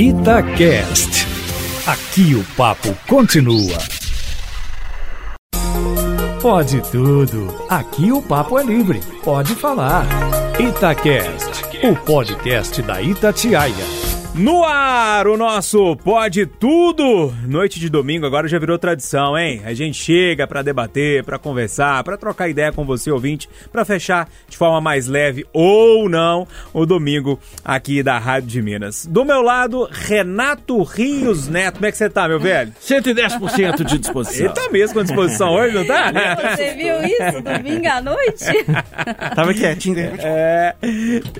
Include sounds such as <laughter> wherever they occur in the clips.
Itacast. Aqui o papo continua. Pode tudo. Aqui o papo é livre. Pode falar. Itacast, o podcast da Itatiaia. No ar, o nosso Pode Tudo. Noite de domingo agora já virou tradição, hein? A gente chega para debater, para conversar, para trocar ideia com você, ouvinte, para fechar de forma mais leve ou não o domingo aqui da Rádio de Minas. Do meu lado, Renato Rios Neto. Como é que você tá, meu velho? 110% de disposição. Ele tá mesmo com disposição hoje, não tá? Você viu isso domingo à noite? Tava quietinho, né? É.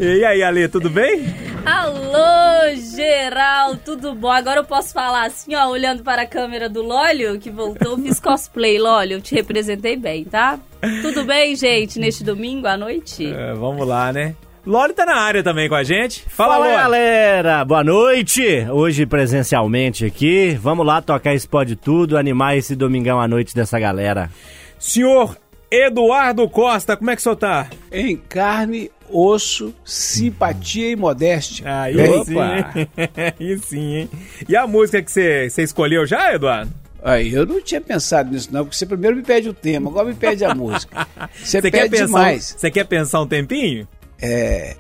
E aí, Ale, tudo bem? Alô, geral, tudo bom? Agora eu posso falar assim, ó, olhando para a câmera do Lólio, que voltou, fiz cosplay, Lólio, eu te representei bem, tá? Tudo bem, gente, neste domingo à noite? É, vamos lá, né? Loli tá na área também com a gente. Fala, Fala galera, boa noite. Hoje presencialmente aqui. Vamos lá tocar esse pode tudo, animar esse domingão à noite dessa galera. Senhor Eduardo Costa, como é que o senhor tá? Em carne, osso, simpatia e modéstia. Aí Bem, sim, hein? <laughs> Aí sim, hein? E a música que você você escolheu já, Eduardo? Aí, eu não tinha pensado nisso não, porque você primeiro me pede o tema, agora me pede a música. <laughs> Você Você pede pensar, demais. Você quer pensar um tempinho? É,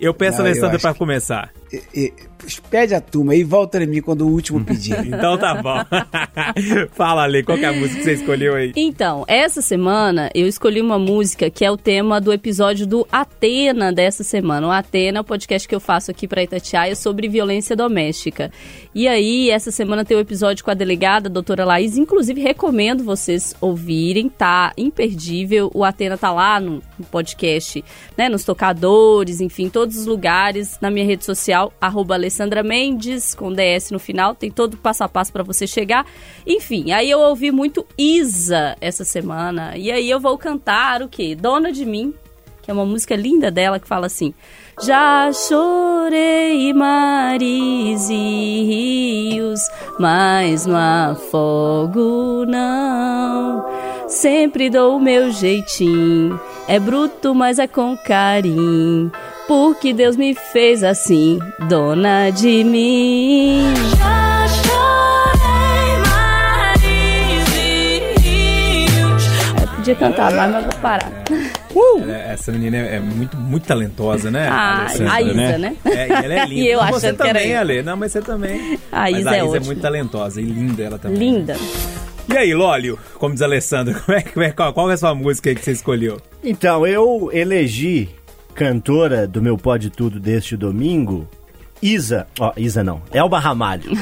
Eu peço Não, a Alessandra que- começar. E- e- pede a turma aí e volta em mim quando o último pedir. <laughs> Então tá bom. <laughs> Fala, Ale, qual que é a música que você escolheu aí? Então, essa semana eu escolhi uma música que é o tema do episódio do Atena dessa semana. O Atena é o podcast que eu faço aqui para Itatiaia sobre violência doméstica. E aí, essa semana tem o episódio com a delegada, a doutora Laís. Inclusive, recomendo vocês ouvirem, tá imperdível. O Atena tá lá no, no podcast, né? Nos tocadores, enfim, todos os lugares. Na minha rede social, arroba Alessandra Mendes, com DS no final. Tem todo o passo a passo para você chegar. Enfim, aí eu ouvi muito Isa essa semana. E aí eu vou cantar o quê? Dona de Mim, que é uma música linda dela que fala assim: Já chorei mares e rios, mas não afogo não. Sempre dou o meu jeitinho, é bruto, mas é com carinho. Porque Deus me fez assim, dona de mim. Eu podia cantar mais, mas vou parar. Ela- Essa menina é é muito, muito talentosa, né? Ah, Alessandra, a Isa, né? É, e ela é <laughs> linda. E eu você era também, eu. Ale. Não, mas você também. A mas Isa a é Isa é ótima. muito talentosa e linda ela também. Linda. E aí, Lólio, como diz a Alessandra, <laughs> como é, como é- qual, qual é a sua música aí que você escolheu? Então, eu elegi cantora do meu Pode Tudo deste domingo, Isa. Ó, Isa não, Elba Ramalho.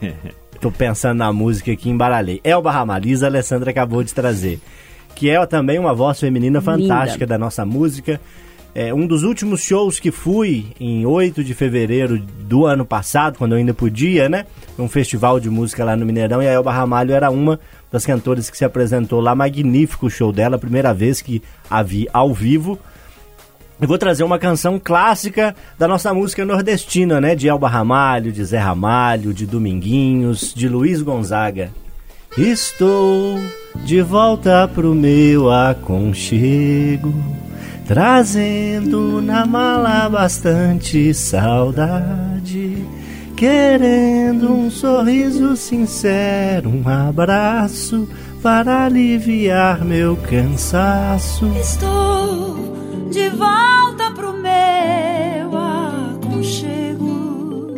<laughs> Tô pensando na música aqui, embaralhei. Elba Ramalho, Isa Alessandra acabou de trazer. Que é também uma voz feminina fantástica da nossa música. É, um dos últimos shows que fui em 8 de fevereiro do ano passado, quando eu ainda podia, né? Um festival de música lá no Mineirão, e a Elba Ramalho era uma das cantoras que se apresentou lá. Magnífico o show dela, primeira vez que a vi ao vivo. Eu vou trazer uma canção clássica da nossa música nordestina, né? De Elba Ramalho, de Zé Ramalho, de Dominguinhos, de Luiz Gonzaga. Estou de volta pro meu aconchego, trazendo na mala bastante saudade, querendo um sorriso sincero, um abraço para aliviar meu cansaço. Estou de volta pro meu aconchego.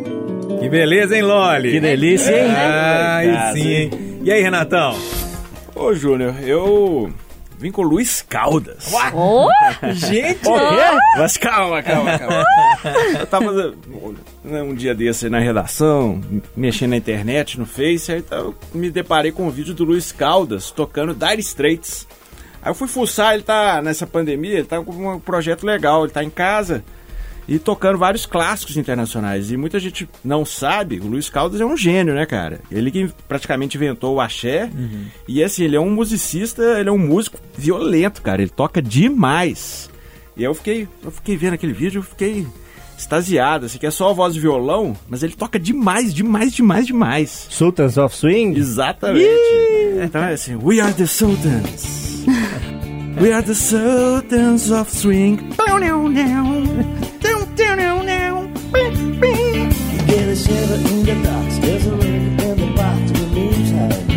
Que beleza, hein, Loli? Que delícia, hein? Ai, Obrigado, sim, hein? E aí, Renatão? Ô, Júnior, eu vim com o Luiz Caldas. Oh, Gente! Mas calma, calma, calma. Eu tava né, um dia desse aí na redação, mexendo na internet, no Face, aí eu me deparei com um vídeo do Luiz Caldas tocando Dire Straits. Aí eu fui fuçar, ele tá nessa pandemia, ele tá com um projeto legal, ele tá em casa e tocando vários clássicos internacionais. E muita gente não sabe, o Luiz Caldas é um gênio, né, cara? Ele que praticamente inventou o axé. E assim, ele é um musicista, ele é um músico violento, cara. Ele toca demais. E eu fiquei, eu fiquei vendo aquele vídeo, eu fiquei extasiado, assim, que é só a voz e violão, mas ele toca demais, demais, demais, demais. Sultans of Swing? Exatamente. Então é assim, We are the Sultans. We are the Sultans of Swing. together in the dark. There's a ring in the box with moonshine.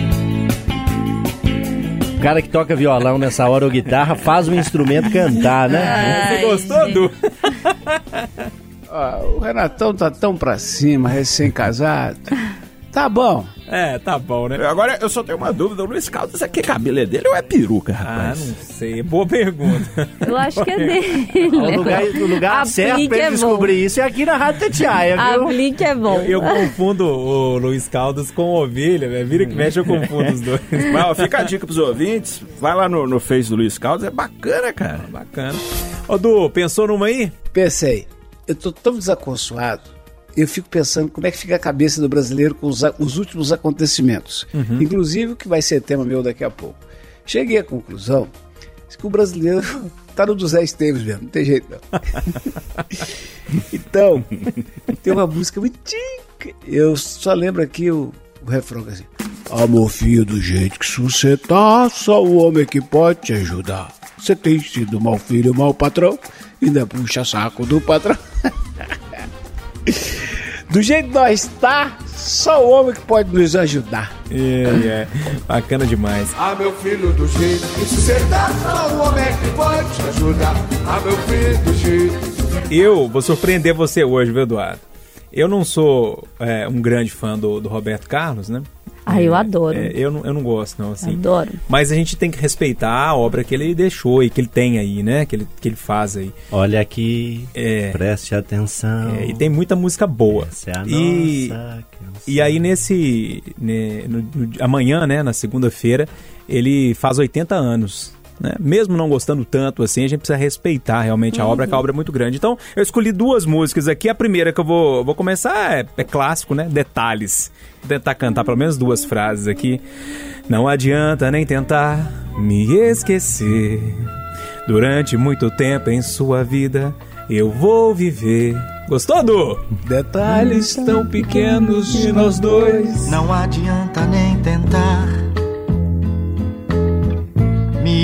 O cara que toca violão nessa hora ou guitarra faz o instrumento cantar, né? Você gostou, Du? <laughs> Ah, o Renatão tá tão pra cima, recém-casado. Tá bom. É, tá bom, né? Agora eu só tenho uma dúvida, o Luiz Caldas aqui cabelo é dele ou é peruca, Ah, rapaz? não sei. Boa pergunta. Eu acho que é dele. O lugar, o lugar Aplique certo pra ele é bom. descobrir isso é aqui na Rádio Tatiaia, viu? Aplique é bom. Eu confundo o Luiz Caldas com ovelha, velho. Vira que mexe, eu confundo os dois. <laughs> Mas ó, fica a dica pros ouvintes, vai lá no, no Face do Luiz Caldas, é bacana, cara. Bacana. Ô, Du, pensou numa aí? Pensei, eu tô tão desaconsoado. Eu fico pensando como é que fica a cabeça do brasileiro com os, os últimos acontecimentos. Inclusive o que vai ser tema meu daqui a pouco. Cheguei à conclusão que o brasileiro <laughs> tá no dos Zé Esteves mesmo, não tem jeito não. <laughs> então, tem uma música muito. Eu só lembro aqui o, o refrão é assim. Amor filho, do jeito que você tá, só o homem que pode te ajudar. Você tem sido mau filho, mau patrão, ainda puxa saco do patrão. <laughs> do jeito que nós tá, só o homem que pode nos ajudar. É, é. Bacana demais. Ah, meu filho, do jeito que você tá, só o homem que pode te ajudar. Ah, meu filho, do jeito Eu vou surpreender você hoje, viu, Eduardo? Eu não sou é, um grande fã do, do Roberto Carlos, né? Ah, eu adoro. É, eu, não, eu não gosto, não, assim. Adoro. Mas a gente tem que respeitar a obra que ele deixou e que ele tem aí, né? Que ele, que ele faz aí. Olha aqui, É. preste atenção. É, e tem muita música boa. Essa é a e, nossa canção. e aí nesse. né, no- no- amanhã, né, na segunda-feira, ele faz 80 anos. Né? Mesmo não gostando tanto assim, a gente precisa respeitar realmente a obra, que a obra é muito grande. Então, eu escolhi duas músicas aqui. A primeira que eu vou, vou começar é, é clássico, né? Detalhes. Vou tentar cantar pelo menos duas frases aqui. Não adianta nem tentar me esquecer. Durante muito tempo em sua vida, eu vou viver. Gostou, Du? Detalhes tão pequenos de nós dois. Não adianta nem tentar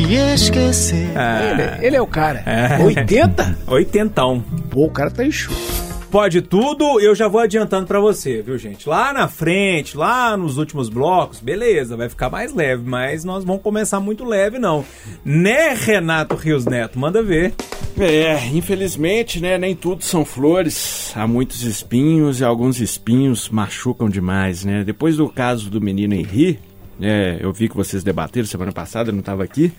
me esquecer. Ele, ele é o cara. É. 80? <laughs> Oitentão. Pô, o cara tá enxuto. Pode tudo, eu já vou adiantando pra você, viu, gente? Lá na frente, lá nos últimos blocos, beleza, vai ficar mais leve, mas nós vamos começar muito leve, não. Né, Renato Rios Neto? Manda ver. É, infelizmente, né, nem tudo são flores. Há muitos espinhos e alguns espinhos machucam demais, né? Depois do caso do menino Henri, é, eu vi que vocês debateram semana passada, eu não estava aqui,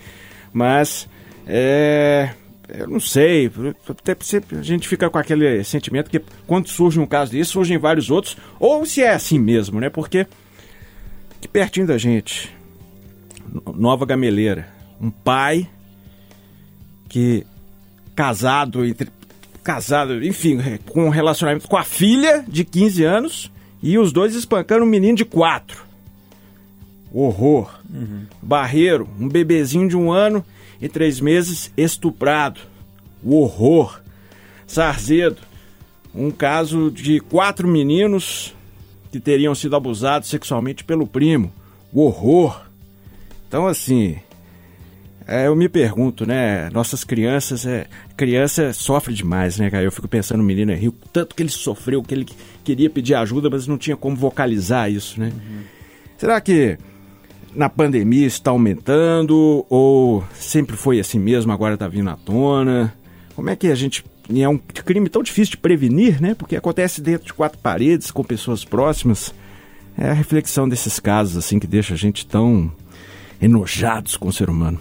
mas é, eu não sei, até a gente fica com aquele sentimento que quando surge um caso desse, surgem vários outros, ou se é assim mesmo, né? Porque que pertinho da gente, Nova Gameleira, um pai que casado entre casado, enfim, com um relacionamento com a filha de 15 anos e os dois espancando um menino de 4. Horror. Barreiro, um bebezinho de um ano e três meses estuprado. O horror. Sarzedo, um caso de quatro meninos que teriam sido abusados sexualmente pelo primo. O horror. Então, assim, é, eu me pergunto, né? Nossas crianças, é, criança sofre demais, né, cara? Eu fico pensando no menino Henrique, tanto que ele sofreu, que ele queria pedir ajuda, mas não tinha como vocalizar isso, né? Será que na pandemia está aumentando ou sempre foi assim mesmo, agora está vindo à tona? Como é que a gente. É um crime tão difícil de prevenir, né? Porque acontece dentro de quatro paredes, com pessoas próximas. É a reflexão desses casos, assim, que deixa a gente tão enojados com o ser humano.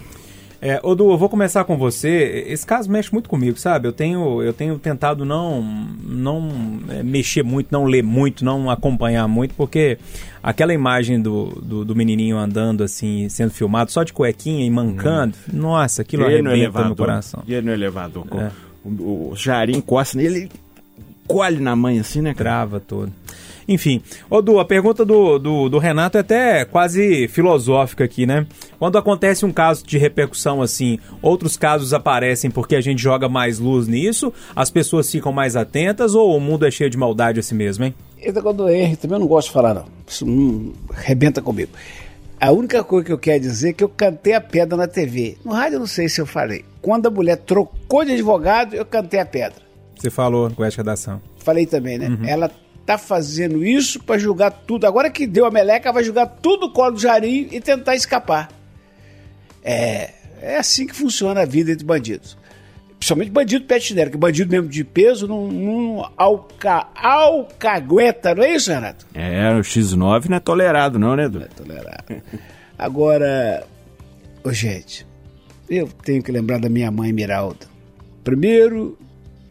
É, Odu, eu vou começar com você. Esse caso mexe muito comigo, sabe? Eu tenho, eu tenho tentado não, não é, mexer muito, não ler muito, não acompanhar muito, porque aquela imagem do, do, do menininho andando assim, sendo filmado, só de cuequinha e mancando, nossa, aquilo E no arrebenta meu elevador. coração. E ele no elevador. É. O, o Jarim encosta nele, ele colhe na mãe assim, né, cara? Trava todo. Enfim, Odu, a pergunta do, do, do Renato é até quase filosófica aqui, né? Quando acontece um caso de repercussão assim, outros casos aparecem porque a gente joga mais luz nisso, as pessoas ficam mais atentas ou o mundo é cheio de maldade assim mesmo, hein? Esse negócio do R também eu não gosto de falar, não. Isso não rebenta comigo. A única coisa que eu quero dizer é que eu cantei a pedra na TV. No rádio eu não sei se eu falei. Quando a mulher trocou de advogado, eu cantei a pedra. Você falou com essa redação. Falei também, né? Ela tá fazendo isso para julgar tudo. Agora que deu a meleca, vai julgar tudo o colo do Jarim e tentar escapar. É, é assim que funciona a vida entre bandidos. Principalmente bandido pet chinelo, que bandido mesmo de peso não, não alca, alcagueta, não é isso, Renato? É, o X9 não é tolerado não, né, Edu? Não é tolerado. Agora, ô gente, eu tenho que lembrar da minha mãe Miralda. Primeiro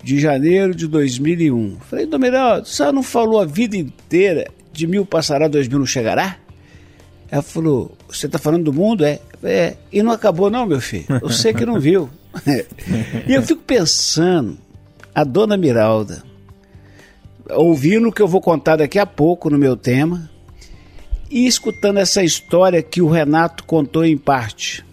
de janeiro de 2001. Falei, Dom Miralda, você não falou a vida inteira de mil passará, dois mil não chegará? Ela falou, você tá falando do mundo? É. É, e não acabou não, meu filho. Eu sei que não viu. <laughs> e eu fico pensando, a dona Miralda, ouvindo o que eu vou contar daqui a pouco no meu tema, e escutando essa história que o Renato contou em parte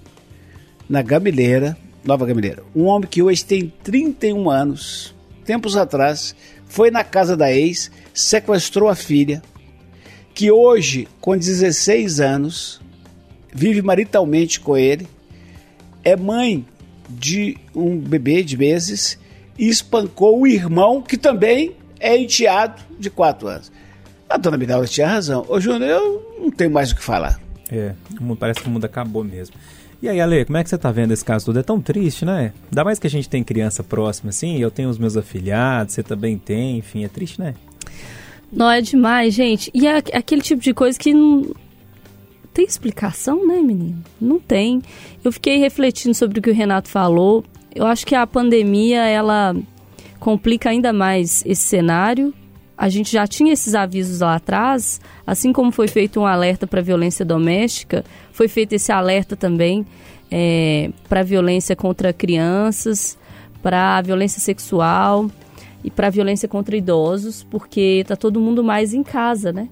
na Gamileira, Nova Gamileira. Um homem que hoje tem 31 anos, tempos atrás, foi na casa da ex, sequestrou a filha, que hoje, com 16 anos, vive maritalmente com ele, é mãe de um bebê de meses e espancou o irmão, que também é enteado de 4 anos. A dona Miralda tinha razão. Ô, Júnior, eu não tenho mais o que falar. É, parece que o mundo acabou mesmo. E aí, Ale, como é que você tá vendo esse caso todo? É tão triste, né? Ainda mais que a gente tem criança próxima, assim, eu tenho os meus afilhados, você também tem, enfim, é triste, né? Não, é demais, gente. E é aquele tipo de coisa que não tem explicação, né, menino? Não tem. Eu fiquei refletindo sobre o que o Renato falou. Eu acho que a pandemia, ela complica ainda mais esse cenário. A gente já tinha esses avisos lá atrás, assim como foi feito um alerta para violência doméstica, foi feito esse alerta também é, para violência contra crianças, para violência sexual e para violência contra idosos, porque tá todo mundo mais em casa, né?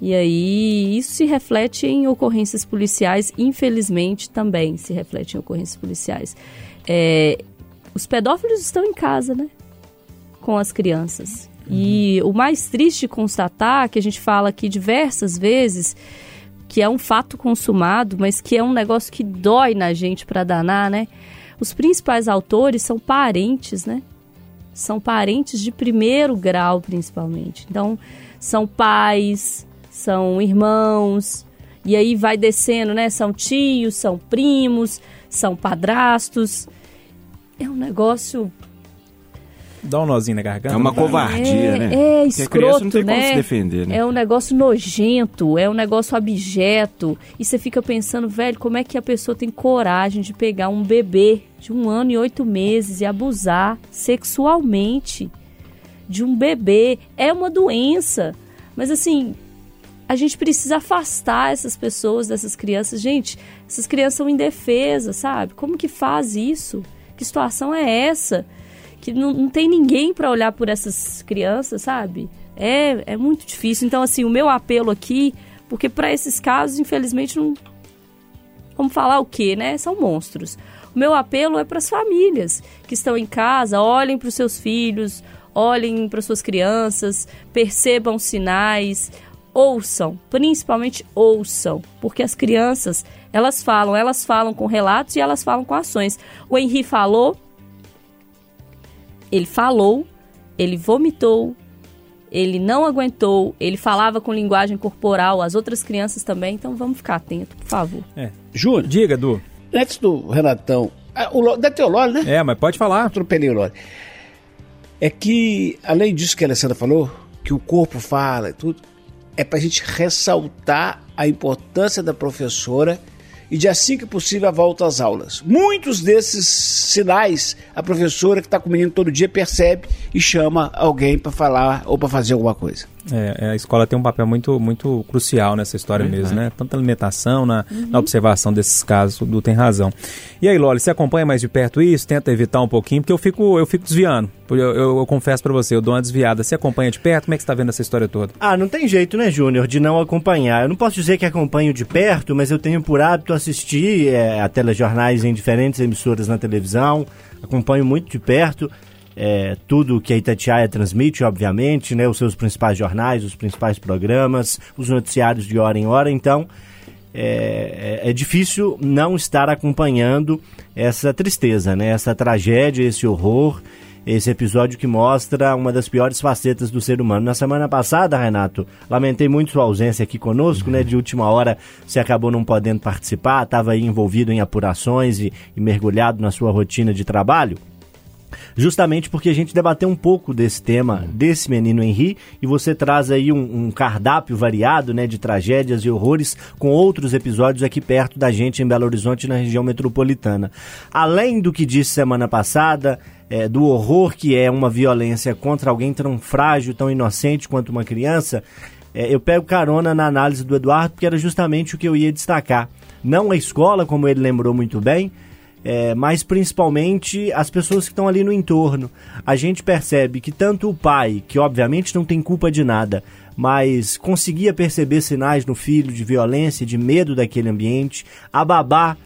E aí isso se reflete em ocorrências policiais, infelizmente também se reflete em ocorrências policiais. É, os pedófilos estão em casa, né? Com as crianças. E o mais triste constatar, que a gente fala aqui diversas vezes, que é um fato consumado, mas que é um negócio que dói na gente para danar, né? Os principais autores são parentes, né? São parentes de primeiro grau, principalmente. Então, são pais, são irmãos, e aí vai descendo, né? São tios, são primos, são padrastos. É um negócio Dá um nozinho na garganta. É uma covardia, é, né? É escroto, não tem né? como se defender, né? É um negócio nojento, é um negócio abjeto. E você fica pensando, velho, como é que a pessoa tem coragem de pegar um bebê de um ano e oito meses e abusar sexualmente de um bebê? É uma doença. Mas assim, a gente precisa afastar essas pessoas, dessas crianças. Gente, essas crianças são indefesas, sabe? Como que faz isso? Que situação é essa? Que não, não tem ninguém para olhar por essas crianças, sabe? É, é muito difícil. Então, assim, o meu apelo aqui, porque para esses casos, infelizmente, não. Vamos falar o quê, né? São monstros. O meu apelo é para as famílias que estão em casa, olhem para os seus filhos, olhem para suas crianças, percebam sinais, ouçam, principalmente ouçam, porque as crianças, elas falam, elas falam com relatos e elas falam com ações. O Henri falou, ele falou, ele vomitou, ele não aguentou, ele falava com linguagem corporal, as outras crianças também, então vamos ficar atento, por favor. É. Júnior, Diga, Du. antes do Renatão. Ah, o Ló- deve ter o Lólio, né? É, mas pode falar. Atropelei o Lólio. É que, além disso que a Alessandra falou, que o corpo fala e tudo, é pra gente ressaltar a importância da professora e de assim que possível a volta às aulas. Muitos desses sinais a professora que está com o menino todo dia percebe e chama alguém para falar ou para fazer alguma coisa. É, a escola tem um papel muito, muito crucial nessa história mesmo, né? Tanto na alimentação, na, na observação desses casos, o Du tem razão. E aí, Loli, você acompanha mais de perto isso? Tenta evitar um pouquinho, porque eu fico, eu fico desviando. Eu, eu, eu confesso pra você, eu dou uma desviada. Você acompanha de perto? Como é que você tá vendo essa história toda? Ah, não tem jeito, né, Júnior, de não acompanhar. Eu não posso dizer que acompanho de perto, mas eu tenho por hábito assistir é, a telejornais em diferentes emissoras na televisão. Acompanho muito de perto é, tudo que a Itatiaia transmite, obviamente, né, os seus principais jornais, os principais programas, os noticiários de hora em hora. Então, é, é, é difícil não estar acompanhando essa tristeza, né, essa tragédia, esse horror. Esse episódio que mostra uma das piores facetas do ser humano. Na semana passada, Renato, lamentei muito sua ausência aqui conosco, né? De última hora você acabou não podendo participar, estava envolvido em apurações e, e mergulhado na sua rotina de trabalho justamente porque a gente debateu um pouco desse tema, desse menino Henri, e você traz aí um, um, cardápio variado, né, de tragédias e horrores com outros episódios aqui perto da gente em Belo Horizonte, na região metropolitana. Além do que disse semana passada, é, do horror que é uma violência contra alguém tão frágil, tão inocente quanto uma criança, é, eu pego carona na análise do Eduardo, porque era justamente o que eu ia destacar. Não a escola, como ele lembrou muito bem, é, mas principalmente as pessoas que estão ali no entorno. A gente percebe que tanto o pai, que obviamente não tem culpa de nada, mas conseguia perceber sinais no filho de violência, de medo daquele ambiente, a babá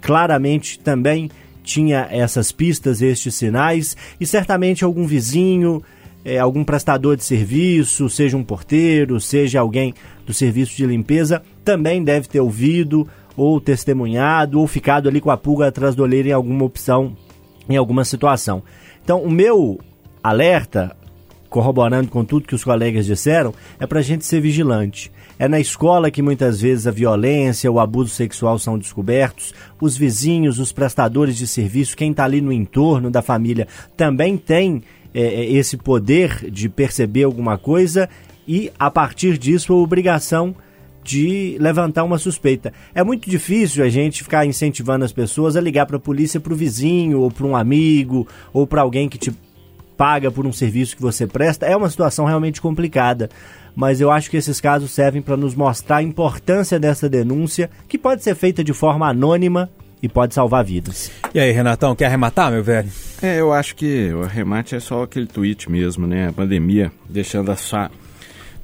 claramente também tinha essas pistas, estes sinais, e certamente algum vizinho, é, algum prestador de serviço, seja um porteiro, seja alguém do serviço de limpeza, também deve ter ouvido ou testemunhado, ou ficado ali com a pulga atrás do olheiro em alguma opção, em alguma situação. Então, o meu alerta, corroborando com tudo que os colegas disseram, é para a gente ser vigilante. É na escola que muitas vezes a violência, o abuso sexual são descobertos. Os vizinhos, os prestadores de serviço, quem está ali no entorno da família também tem é, é, esse poder de perceber alguma coisa e, a partir disso, a obrigação de levantar uma suspeita. É muito difícil a gente ficar incentivando as pessoas a ligar para a polícia, para o vizinho, ou para um amigo, ou para alguém que te paga por um serviço que você presta. É uma situação realmente complicada. Mas eu acho que esses casos servem para nos mostrar a importância dessa denúncia, que pode ser feita de forma anônima e pode salvar vidas. E aí, Renatão, quer arrematar, meu velho? É, eu acho que o arremate é só aquele tweet mesmo, né? A pandemia deixando a sua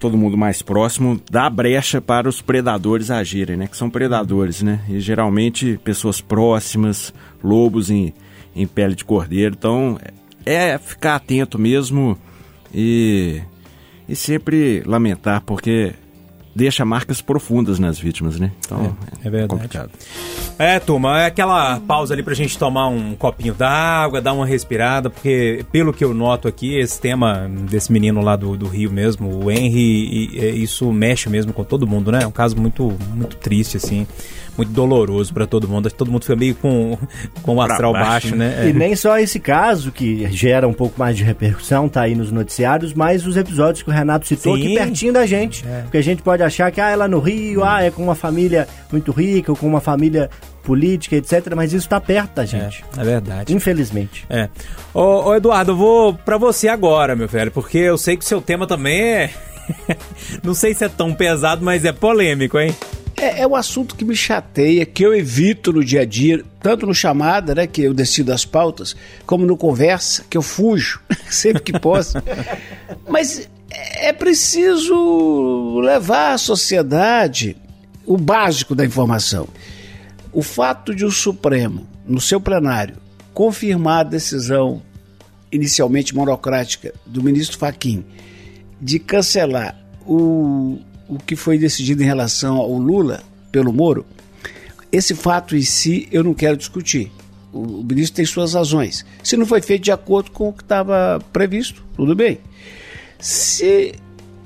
todo mundo mais próximo, dá brecha para os predadores agirem, né? Que são predadores, né? E geralmente pessoas próximas, lobos em, em pele de cordeiro. Então, é ficar atento mesmo e, e sempre lamentar, porque deixa marcas profundas nas vítimas, né? Então, é, é verdade. complicado. É, turma, é aquela pausa ali pra gente tomar um copinho d'água, dar uma respirada, porque pelo que eu noto aqui, esse tema desse menino lá do, do Rio mesmo, o Henry, e, e, isso mexe mesmo com todo mundo, né? É um caso muito, muito triste, assim muito doloroso para todo mundo. Todo mundo fica meio com, com o astral baixo, baixo, né? É. E nem só esse caso que gera um pouco mais de repercussão, tá aí nos noticiários, mas os episódios que o Renato citou Sim. aqui pertinho da gente. É. Porque a gente pode achar que ah, é lá no Rio, ah, é com uma família muito rica, ou com uma família política, etc. Mas isso está perto da gente. É, é verdade. Infelizmente. É. Ô, ô Eduardo, eu vou para você agora, meu velho, porque eu sei que o seu tema também é. <laughs> Não sei se é tão pesado, mas é polêmico, hein? É, é um assunto que me chateia, que eu evito no dia a dia, tanto no chamada, né, que eu decido as pautas, como no conversa, que eu fujo <laughs> sempre que posso. <laughs> Mas é preciso levar à sociedade o básico da informação. O fato de o Supremo, no seu plenário, confirmar a decisão inicialmente monocrática do ministro Faquim de cancelar o, o que foi decidido em relação ao Lula pelo Moro, esse fato em si eu não quero discutir. O, o ministro tem suas razões. Se não foi feito de acordo com o que estava previsto, tudo bem. Se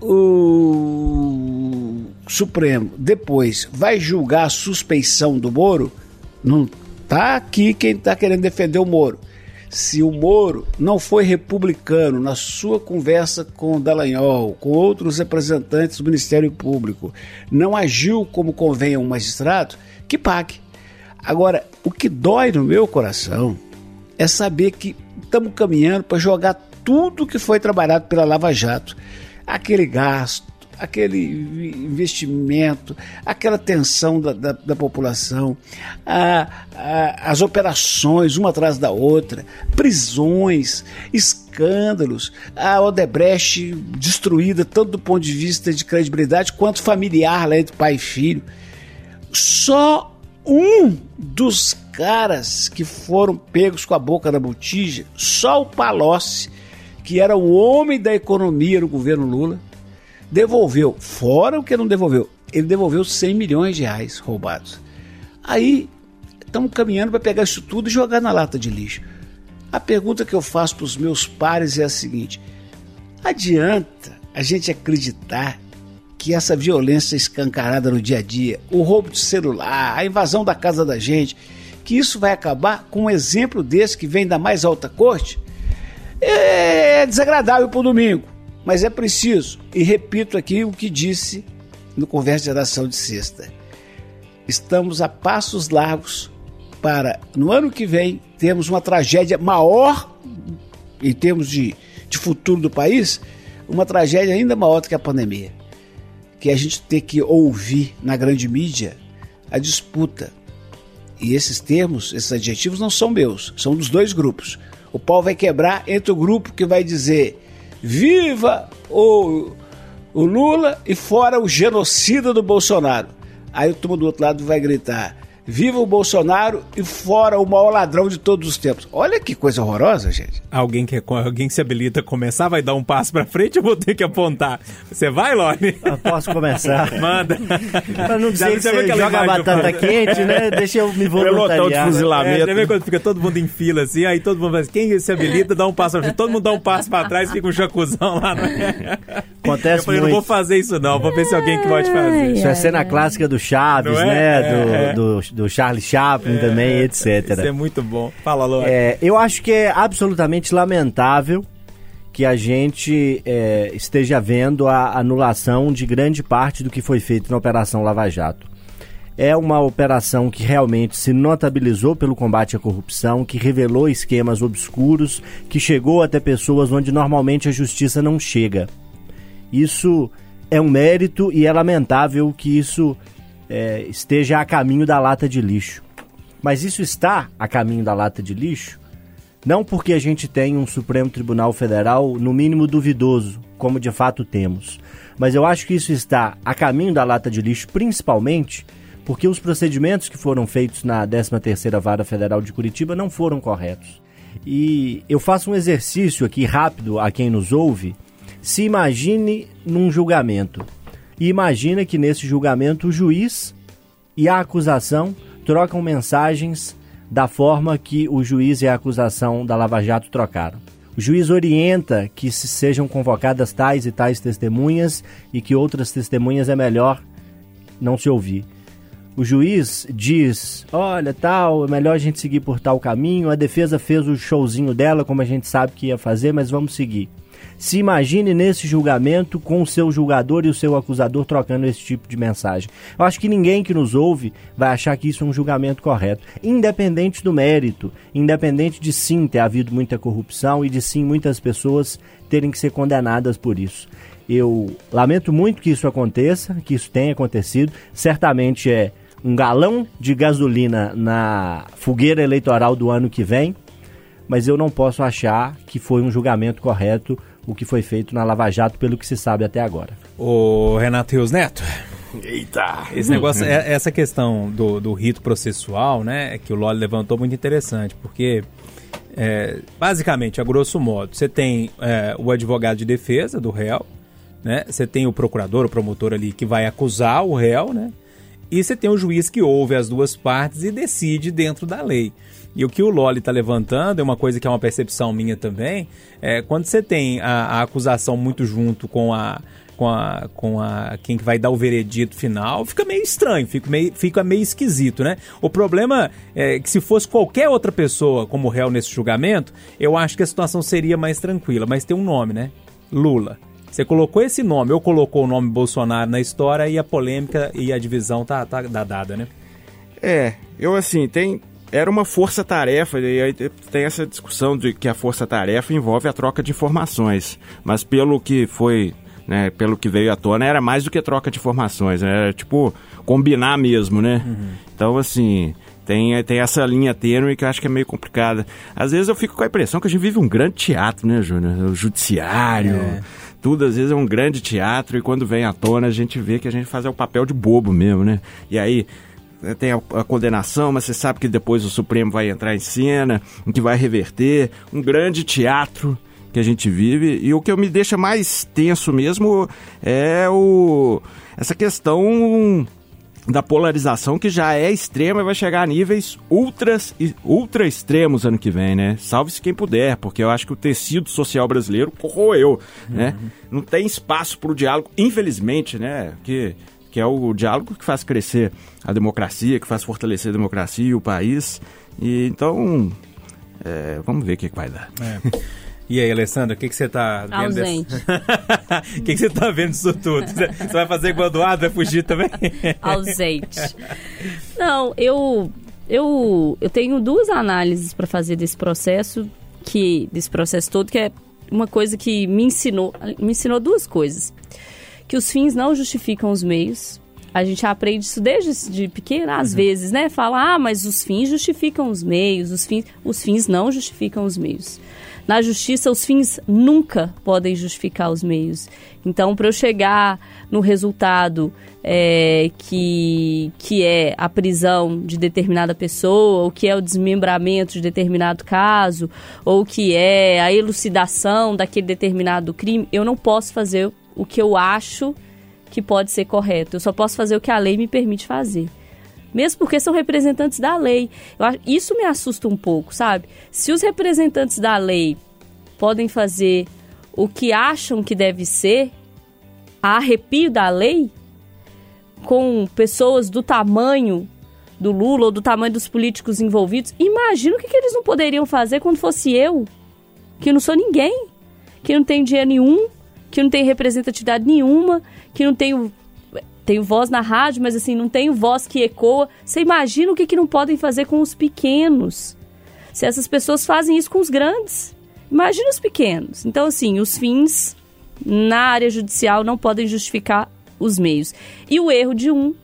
o Supremo depois vai julgar a suspeição do Moro, não tá aqui quem está querendo defender o Moro. Se o Moro não foi republicano na sua conversa com o Dallagnol, com outros representantes do Ministério Público, não agiu como convém a um magistrado, que pague. Agora, o que dói no meu coração é saber que estamos caminhando para jogar tudo que foi trabalhado pela Lava Jato, aquele gasto, aquele investimento, aquela tensão da, da, da população, a, a, as operações uma atrás da outra, prisões, escândalos, a Odebrecht destruída tanto do ponto de vista de credibilidade quanto familiar lá entre pai e filho. Só um dos caras que foram pegos com a boca da botija, só o Palocci, que era o homem da economia no governo Lula, devolveu, fora o que não devolveu, ele devolveu 100 milhões de reais roubados. Aí estamos caminhando para pegar isso tudo e jogar na lata de lixo. A pergunta que eu faço para os meus pares é a seguinte: adianta a gente acreditar que essa violência escancarada no dia a dia, o roubo de celular, a invasão da casa da gente, que isso vai acabar com um exemplo desse que vem da mais alta corte? É desagradável para o domingo, mas é preciso. E repito aqui o que disse no Conversa de Geração de Sexta. Estamos a passos largos para, no ano que vem, termos uma tragédia maior em termos de, de futuro do país, uma tragédia ainda maior do que a pandemia. Que a gente ter que ouvir na grande mídia a disputa. E esses termos, esses adjetivos não são meus, são dos dois grupos. O pau vai quebrar entre o grupo que vai dizer viva o, o Lula e fora o genocida do Bolsonaro. Aí o turma do outro lado vai gritar Viva o Bolsonaro e fora o maior ladrão de todos os tempos. Olha que coisa horrorosa, gente. Alguém que, alguém que se habilita a começar vai dar um passo pra frente ou vou ter que apontar? Você vai, Lone? Eu posso começar. <laughs> Manda. Pra não dizer que você joga a batata quente, né? Deixa eu me Pelotão de voluntariar. fuzilamento. É, você vê quando fica todo mundo em fila assim, aí todo mundo vai quem se habilita, dá um passo pra frente. Todo mundo dá um passo pra trás, fica um jacuzão lá. No... Acontece Eu falei, não muito. vou fazer isso não, vou ver se alguém que pode fazer. Isso é cena clássica do Chaves, Não é? né? É, é. Do, do, Charlie Chaplin também, etc. Isso é muito bom. Fala, Lone. É, eu acho que é absolutamente lamentável que a gente é, esteja vendo a anulação de grande parte do que foi feito na Operação Lava Jato. É uma operação que realmente se notabilizou pelo combate à corrupção, que revelou esquemas obscuros, que chegou até pessoas onde normalmente a justiça não chega. Isso é um mérito e é lamentável que isso é, esteja a caminho da lata de lixo. Mas isso está a caminho da lata de lixo não porque a gente tem um Supremo Tribunal Federal, no mínimo duvidoso, como de fato temos. Mas eu acho que isso está a caminho da lata de lixo, principalmente porque os procedimentos que foram feitos na 13ª Vara Federal de Curitiba não foram corretos. E eu faço um exercício aqui rápido a quem nos ouve. Se imagine num julgamento. E imagina que nesse julgamento o juiz e a acusação trocam mensagens da forma que o juiz e a acusação da Lava Jato trocaram. O juiz orienta que se sejam convocadas tais e tais testemunhas e que outras testemunhas é melhor não se ouvir. O juiz diz: olha, tal, é melhor a gente seguir por tal caminho. A defesa fez o showzinho dela, como a gente sabe que ia fazer, mas vamos seguir. Se imagine nesse julgamento com o seu julgador e o seu acusador trocando esse tipo de mensagem. Eu acho que ninguém que nos ouve vai achar que isso é um julgamento correto, independente do mérito, independente de sim ter havido muita corrupção e de sim muitas pessoas terem que ser condenadas por isso. Eu lamento muito que isso aconteça, que isso tenha acontecido. Certamente é um galão de gasolina na fogueira eleitoral do ano que vem, mas eu não posso achar que foi um julgamento correto o que foi feito na Lava Jato, pelo que se sabe até agora. Ô, Renato Rios Neto, Eita! esse negócio, é- essa questão do, do rito processual, né, que o Loli levantou, muito interessante, porque, é, basicamente, a grosso modo, você tem é, o advogado de defesa do réu, né, você tem o procurador, o promotor ali, que vai acusar o réu, né, e você tem o juiz que ouve as duas partes e decide dentro da lei. E o que o Loli está levantando é uma coisa que é uma percepção minha também. É, quando você tem a, a acusação muito junto com a, com a, com a quem que vai dar o veredito final, fica meio estranho, fica meio, fica meio esquisito, né? O problema é que se fosse qualquer outra pessoa como réu nesse julgamento, eu acho que a situação seria mais tranquila. Mas tem um nome, né? Lula. Você colocou esse nome, ou colocou o nome Bolsonaro na história e a polêmica e a divisão tá, tá dada, né? É, eu assim, tem. Era uma força-tarefa, e aí tem essa discussão de que a força-tarefa envolve a troca de informações. Mas pelo que foi, né, pelo que veio à tona, era mais do que troca de informações, né, era tipo combinar mesmo, né? Então, assim, tem, tem essa linha tênue que eu acho que é meio complicada. Às vezes eu fico com a impressão que a gente vive um grande teatro, né, Júnior? O judiciário. É. Tudo às vezes é um grande teatro e quando vem à tona a gente vê que a gente faz é o papel de bobo mesmo, né? E aí tem a, a condenação, mas você sabe que depois o Supremo vai entrar em cena, que vai reverter. Um grande teatro que a gente vive. E o que me deixa mais tenso mesmo é o essa questão da polarização que já é extrema e vai chegar a níveis ultras, e- ultra extremos ano que vem, né? Salve-se quem puder, porque eu acho que o tecido social brasileiro corroeu, né? Não tem espaço para o diálogo, infelizmente, né? Que, que é o diálogo que faz crescer a democracia, que faz fortalecer a democracia e o país. E então, é, vamos ver o que, que vai dar. E aí, Alessandra, o que, que você tá vendo? Ausente. <laughs> O que, que você tá vendo disso tudo? Você vai fazer igual Eduardo, vai fugir também? <laughs> ausente. Não, eu eu eu tenho duas análises para fazer desse processo que desse processo todo que é uma coisa que me ensinou me ensinou duas coisas que os fins não justificam os meios. A gente aprende isso desde de pequeno, às vezes, né? Fala, ah, mas os fins justificam os meios, os fins, os fins não justificam os meios. Na justiça, os fins nunca podem justificar os meios. Então, para eu chegar no resultado é, que, que é a prisão de determinada pessoa, ou que é o desmembramento de determinado caso, ou que é a elucidação daquele determinado crime, eu não posso fazer o que eu acho que pode ser correto. Eu só posso fazer o que a lei me permite fazer. Mesmo porque são representantes da lei. Eu isso me assusta um pouco, sabe? Se os representantes da lei podem fazer o que acham que deve ser, a arrepio da lei, com pessoas do tamanho do Lula ou do tamanho dos políticos envolvidos, imagina o que, que eles não poderiam fazer quando fosse eu, que não sou ninguém, que não tenho dinheiro nenhum, que não tenho representatividade nenhuma, que não tenho tenho voz na rádio, mas assim, não tenho voz que ecoa. Você imagina o que, que não podem fazer com os pequenos? Se essas pessoas fazem isso com os grandes, imagina os pequenos. Então, assim, os fins na área judicial não podem justificar os meios. E o erro de um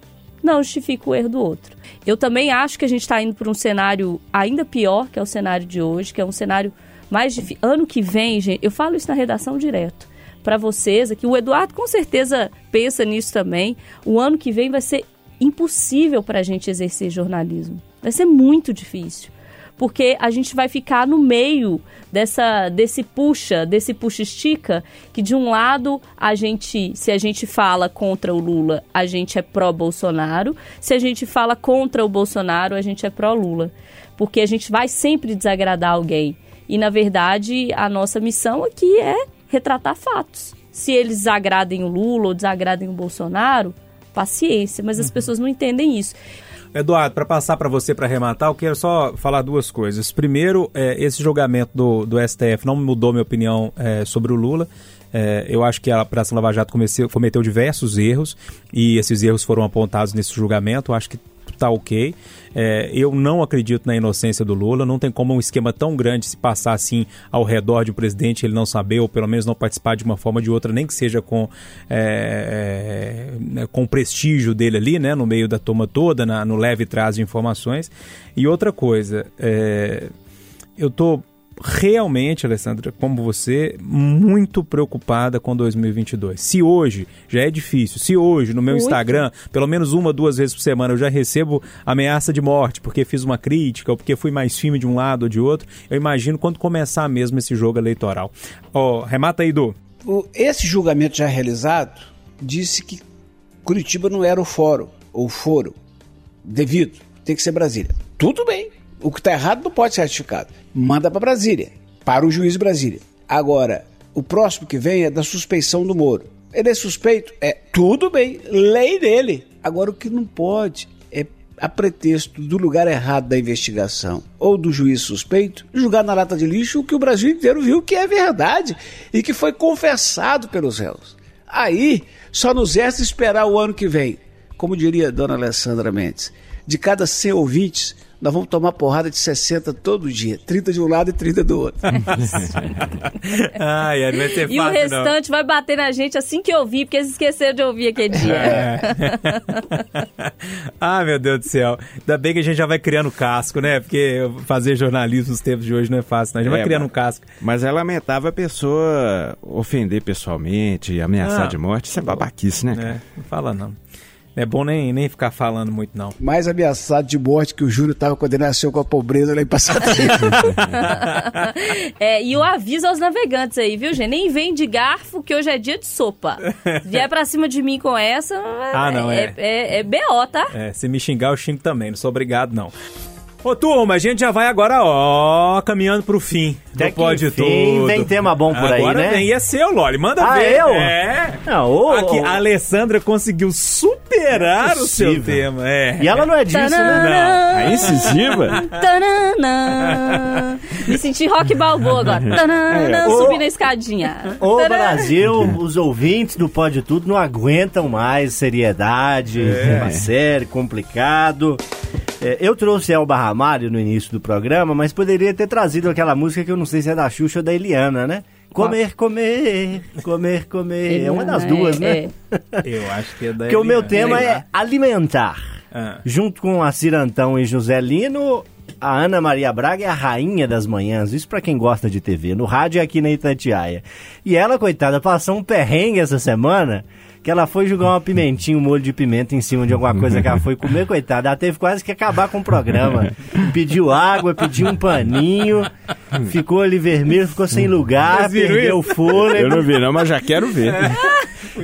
não justifica o erro do outro. Eu também acho que a gente está indo para um cenário ainda pior, que é o cenário de hoje, que é um cenário mais difícil. Ano que vem, gente, eu falo isso na redação direto para vocês aqui. O Eduardo com certeza pensa nisso também. O ano que vem vai ser impossível para a gente exercer jornalismo. Vai ser muito difícil. Porque a gente vai ficar no meio dessa desse puxa, desse puxa-estica, que de um lado a gente, se a gente fala contra o Lula, a gente é pró-Bolsonaro, se a gente fala contra o Bolsonaro, a gente é pró-Lula. Porque a gente vai sempre desagradar alguém. E na verdade, a nossa missão aqui é retratar fatos. Se eles desagradem o Lula ou desagradem o Bolsonaro, paciência, mas as pessoas não entendem isso. Eduardo, para passar para você para arrematar, eu quero só falar duas coisas. Primeiro, é, esse julgamento do, do STF não mudou minha opinião é, sobre o Lula. É, eu acho que a Operação Lava Jato comeceu, cometeu diversos erros e esses erros foram apontados nesse julgamento. Eu acho que tá ok. É, eu não acredito na inocência do Lula. Não tem como um esquema tão grande se passar assim ao redor de um presidente ele não saber ou pelo menos não participar de uma forma ou de outra, nem que seja com é, é, com o prestígio dele ali, né, no meio da turma toda, na, no leve trás de informações. E outra coisa, é, eu tô realmente, Alessandra, como você, muito preocupada com 2022. Se hoje já é difícil, se hoje no meu Muito. Instagram, pelo menos uma, duas vezes por semana, eu já recebo ameaça de morte porque fiz uma crítica ou porque fui mais firme de um lado ou de outro, eu imagino quando começar mesmo esse jogo eleitoral. Ó, remata aí, Du. Esse julgamento já realizado disse que Curitiba não era o fórum, ou foro, devido, tem que ser Brasília. Tudo bem, o que está errado não pode ser ratificado. Manda para Brasília, para o juiz Brasília. Agora, o próximo que vem é da suspeição do Moro. Ele é suspeito? É, tudo bem, lei dele. Agora, o que não pode é a pretexto do lugar errado da investigação ou do juiz suspeito, julgar na lata de lixo o que o Brasil inteiro viu que é verdade e que foi confessado pelos réus. Aí só nos resta esperar o ano que vem. Como diria dona Alessandra Mendes, de cada 100 ouvintes, nós vamos tomar porrada de 60 todo dia, 30 de um lado e 30 do outro. <laughs> Ai, não vai ser E o fácil, não. restante vai bater na gente assim que ouvir, porque eles esqueceram de ouvir aquele dia. É. <laughs> ah, meu Deus do céu. Ainda bem que a gente já vai criando casco, né? Porque fazer jornalismo nos tempos de hoje não é fácil, não. A gente vai É, criando um mas- casco. Mas é lamentável a pessoa ofender pessoalmente, ameaçar Ah. de morte. Isso é babaquice, né? cara? É, não fala não. É bom nem, nem ficar falando muito, não. Mais ameaçado de morte que o Júlio estava quando ele nasceu com a pobreza lá em Passatempo. <laughs> É, e eu aviso aos navegantes aí, viu, gente? Nem vem de garfo, que hoje é dia de sopa. Se vier pra cima de mim com essa, Ah, não, é. é, é BO, tá? É, se me xingar, eu xingo também. Não sou obrigado, não. Ô, turma, a gente já vai agora, ó, caminhando pro fim Até do Pode enfim, Tudo. vem tema bom por aí, agora né? vem, e é seu, Loli, manda Ah, ver. eu? É. Não, ô, Aqui, ô. a Alessandra conseguiu superar o seu tema, é. E ela não é disso, né? Tananã. É incisiva? Tananã. Me senti rock balboa agora. Tananã, É. Ô. subindo a escadinha. Ô Tananã. Brasil, os ouvintes do Pode Tudo não aguentam mais seriedade, tema sério, complicado. É, eu trouxe Elba Ramalho no início do programa, mas poderia ter trazido aquela música que eu não sei se é da Xuxa ou da Eliana, né? Comer, comer, comer, comer. É uma das Eliana, duas, é, né? é. Eu acho que é da Porque o meu Eliana. tema é alimentar. Ah. Junto com a Cirantão e Joselino, a Ana Maria Braga é a rainha das manhãs. Isso pra quem gosta de TV. No rádio é aqui na Itatiaia. E ela, coitada, passou um perrengue essa semana que ela foi jogar uma pimentinha, um molho de pimenta em cima de alguma coisa que ela foi comer, coitada. Ela teve quase que acabar com o programa. Pediu água, pediu um paninho, ficou ali vermelho, ficou sem lugar, perdeu o Eu fôlego. não vi não, mas já quero ver.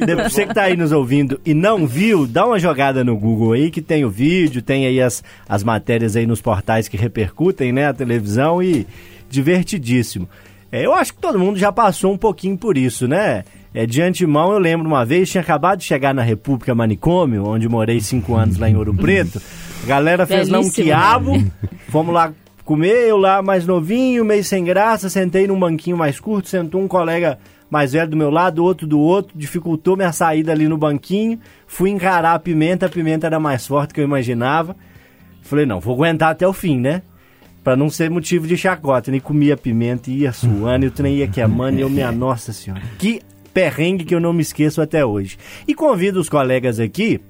Depois, você que tá aí nos ouvindo e não viu, dá uma jogada no Google aí que tem o vídeo, tem aí as, as matérias aí nos portais que repercutem, né, a televisão e divertidíssimo. É, eu acho que todo mundo já passou um pouquinho por isso, né? É, de antemão, eu lembro uma vez, tinha acabado de chegar na República Manicômio, onde morei cinco anos lá em Ouro Preto. A galera fez lá um quiabo, <laughs> fomos lá comer, eu lá mais novinho, meio sem graça, sentei num banquinho mais curto, sentou um colega mais velho do meu lado, outro do outro, dificultou minha saída ali no banquinho, fui encarar a pimenta, a pimenta era mais forte que eu imaginava. Falei, não, vou aguentar até o fim, né? Pra não ser motivo de chacota. Nem comia pimenta, ia suando, e o trem ia queimando, e eu, minha <laughs> nossa senhora. Que perrengue que eu não me esqueço até hoje. E convido os colegas aqui